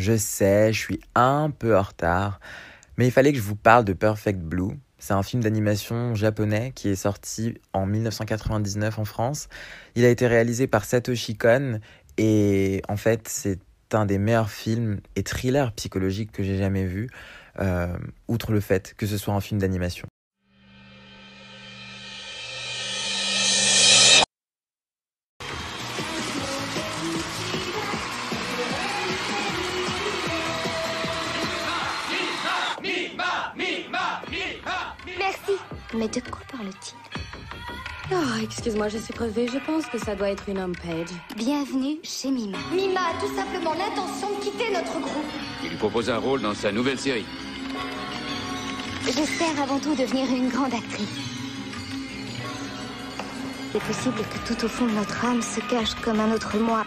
Je sais, je suis un peu en retard, mais il fallait que je vous parle de Perfect Blue. C'est un film d'animation japonais qui est sorti en 1999 en France. Il a été réalisé par Satoshi Kon et en fait c'est un des meilleurs films et thrillers psychologiques que j'ai jamais vu, euh, outre le fait que ce soit un film d'animation. Mais de quoi parle-t-il Oh, excuse-moi, je suis crevée. Je pense que ça doit être une homepage. Bienvenue chez Mima. Mima a tout simplement l'intention de quitter notre groupe. Il lui propose un rôle dans sa nouvelle série. J'espère avant tout devenir une grande actrice. C'est possible que tout au fond de notre âme se cache comme un autre moi.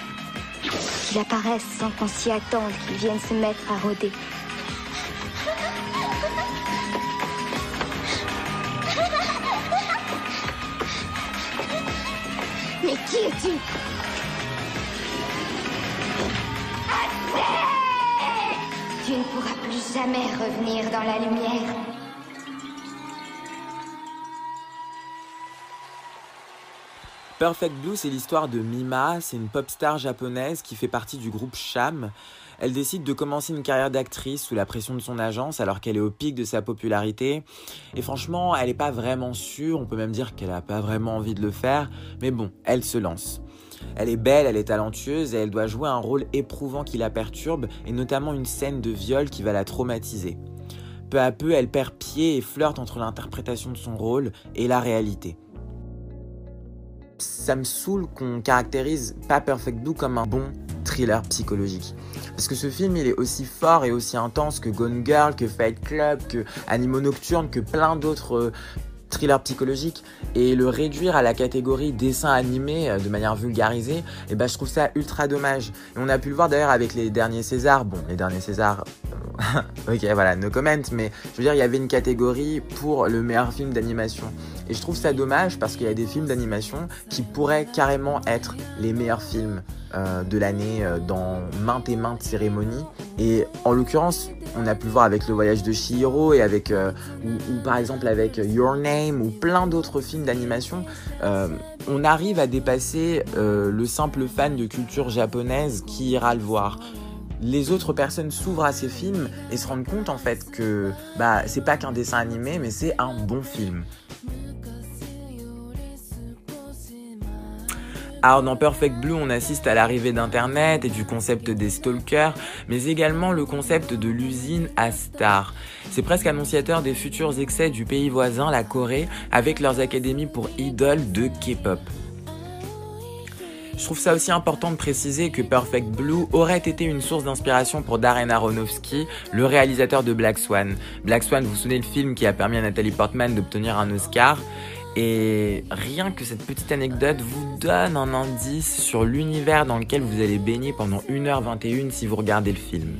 Qu'il apparaisse sans qu'on s'y attende, qu'il vienne se mettre à rôder. Mais qui es-tu Tu ne pourras plus jamais revenir dans la lumière. Perfect Blue, c'est l'histoire de Mima, c'est une pop star japonaise qui fait partie du groupe Sham. Elle décide de commencer une carrière d'actrice sous la pression de son agence alors qu'elle est au pic de sa popularité. Et franchement, elle n'est pas vraiment sûre, on peut même dire qu'elle n'a pas vraiment envie de le faire, mais bon, elle se lance. Elle est belle, elle est talentueuse et elle doit jouer un rôle éprouvant qui la perturbe, et notamment une scène de viol qui va la traumatiser. Peu à peu, elle perd pied et flirte entre l'interprétation de son rôle et la réalité ça me saoule qu'on caractérise pas Perfect Blue comme un bon thriller psychologique. Parce que ce film, il est aussi fort et aussi intense que Gone Girl, que Fight Club, que Animaux Nocturnes, que plein d'autres euh, thrillers psychologiques. Et le réduire à la catégorie dessin animé euh, de manière vulgarisée, et eh ben, je trouve ça ultra dommage. Et on a pu le voir d'ailleurs avec les derniers Césars. Bon, les derniers Césars, ok, voilà, no comment, mais je veux dire, il y avait une catégorie pour le meilleur film d'animation. Et je trouve ça dommage parce qu'il y a des films d'animation qui pourraient carrément être les meilleurs films euh, de l'année euh, dans maintes et maintes cérémonies. Et en l'occurrence, on a pu le voir avec Le Voyage de Chihiro et avec, euh, ou, par exemple avec Your Name ou plein d'autres films d'animation. on arrive à dépasser le simple fan de culture japonaise qui ira le voir les autres personnes s'ouvrent à ces films et se rendent compte en fait que bah c'est pas qu'un dessin animé mais c'est un bon film. Alors dans Perfect Blue, on assiste à l'arrivée d'Internet et du concept des stalkers, mais également le concept de l'usine à stars. C'est presque annonciateur des futurs excès du pays voisin, la Corée, avec leurs académies pour idoles de K-pop. Je trouve ça aussi important de préciser que Perfect Blue aurait été une source d'inspiration pour Darren Aronofsky, le réalisateur de Black Swan. Black Swan, vous vous souvenez le film qui a permis à Nathalie Portman d'obtenir un Oscar et rien que cette petite anecdote vous donne un indice sur l'univers dans lequel vous allez baigner pendant 1h21 si vous regardez le film.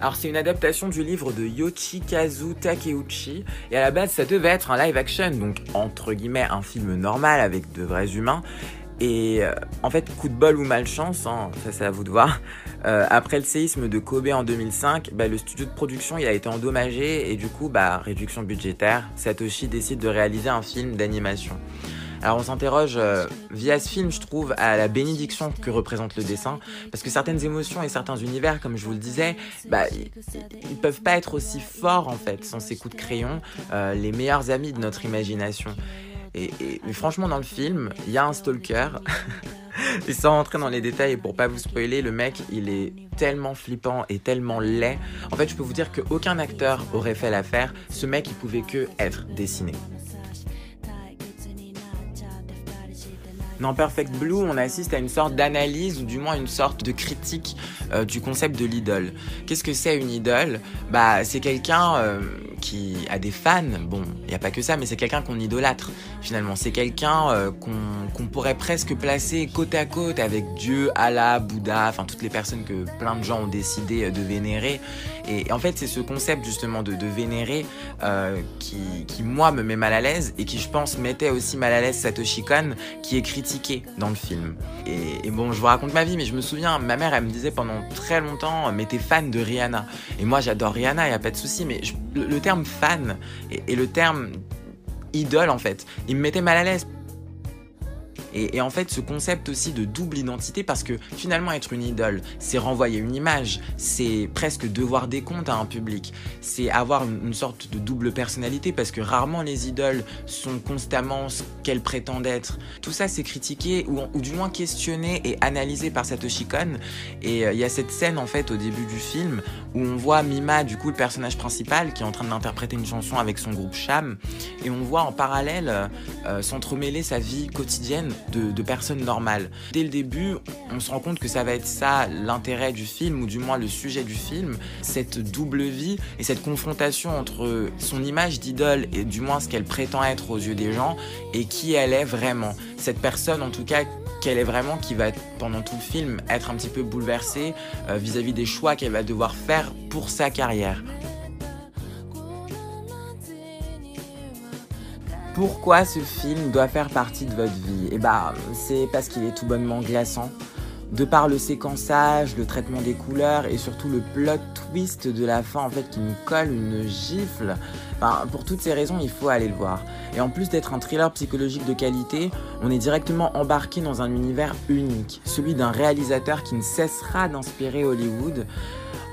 Alors c'est une adaptation du livre de Yoshikazu Takeuchi et à la base ça devait être un live action donc entre guillemets un film normal avec de vrais humains et euh, en fait coup de bol ou malchance, hein, ça c'est à vous de voir, euh, après le séisme de Kobe en 2005, bah, le studio de production il a été endommagé et du coup, bah, réduction budgétaire, Satoshi décide de réaliser un film d'animation. Alors on s'interroge euh, via ce film, je trouve, à la bénédiction que représente le dessin, parce que certaines émotions et certains univers, comme je vous le disais, bah, ils, peuvent pas être aussi forts en fait sans ces coups de crayon, euh, les meilleurs amis de notre imagination. Et, et franchement, dans le film, il y a un stalker. et sans rentrer dans les détails, pour pas vous spoiler, le mec, il est tellement flippant et tellement laid. En fait, je peux vous dire qu'aucun acteur aurait fait l'affaire. Ce mec, il pouvait que être dessiné. Dans Perfect Blue, on assiste à une sorte d'analyse ou du moins une sorte de critique euh, du concept de l'idole. Qu'est-ce que c'est une idole? Bah, c'est quelqu'un euh, qui a des fans. Bon, il n'y a pas que ça, mais c'est quelqu'un qu'on idolâtre finalement. C'est quelqu'un euh, qu'on pourrait presque placer côte à côte avec Dieu, Allah, Bouddha, enfin toutes les personnes que plein de gens ont décidé de vénérer. Et en fait, c'est ce concept justement de, vénérer qui, qui, moi, me met mal à l'aise et qui, je pense, mettait aussi mal à l'aise Satoshi Kon, qui est critique dans le film. Et, bon, je vous raconte ma vie, mais je me souviens, ma mère, elle me disait pendant très longtemps, mais t'es fan de Rihanna. Et moi, j'adore Rihanna, y a pas de souci, mais le, terme fan et le terme idole, en fait, il me mettait mal à l'aise. Et, en fait, ce concept aussi de double identité, parce que finalement, être une idole, c'est renvoyer une image, c'est presque devoir des comptes à un public, c'est avoir une, sorte de double personnalité, parce que rarement les idoles sont constamment ce qu'elles prétendent être. Tout ça, c'est critiqué, ou, du moins questionné et analysé par Satoshi Kon. Et euh, il y a cette scène, en fait, au début du film, où on voit Mima, du coup, le personnage principal, qui est en train d'interpréter une chanson avec son groupe Cham, et on voit en parallèle euh, s'entremêler sa vie quotidienne de, personnes normales. Dès le début, on se rend compte que ça va être ça l'intérêt du film, ou du moins le sujet du film, cette double vie et cette confrontation entre son image d'idole et du moins ce qu'elle prétend être aux yeux des gens et qui elle est vraiment. Cette personne en tout cas qu'elle est vraiment qui va pendant tout le film être un petit peu bouleversée euh, vis à -vis des choix qu'elle va devoir faire pour sa carrière. Pourquoi ce film doit faire partie de votre vie Eh bah, c'est parce qu'il est tout bonnement glaçant. De par le séquençage, le traitement des couleurs et surtout le plot twist de la fin en fait qui nous colle une gifle. Pour toutes ces raisons, il faut aller le voir. Et en plus d'être un thriller psychologique de qualité, on est directement embarqué dans un univers unique, celui d'un réalisateur qui ne cessera d'inspirer Hollywood.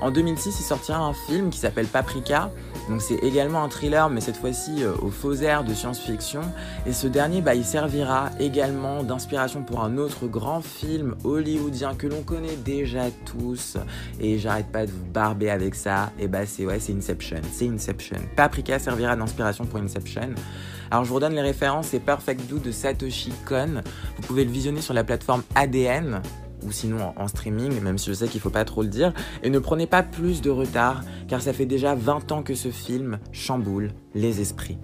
En 2006, il sortira un film qui s'appelle Paprika, donc c'est également un thriller, mais cette fois-ci euh, au faux air de science-fiction. Et ce dernier, bah, il servira également d'inspiration pour un autre grand film hollywoodien que l'on connaît déjà tous. Et j'arrête pas de vous barber avec ça. Et bah c'est ouais, c'est Inception. C'est Inception. Paprika servira d'inspiration pour Inception. Alors je vous redonne les références, c'est Perfect Do de Satoshi Kon. Vous pouvez le visionner sur la plateforme ADN ou sinon en, streaming, même si je sais qu'il faut pas trop le dire. Et ne prenez pas plus de retard, car ça fait déjà 20 ans que ce film chamboule les esprits.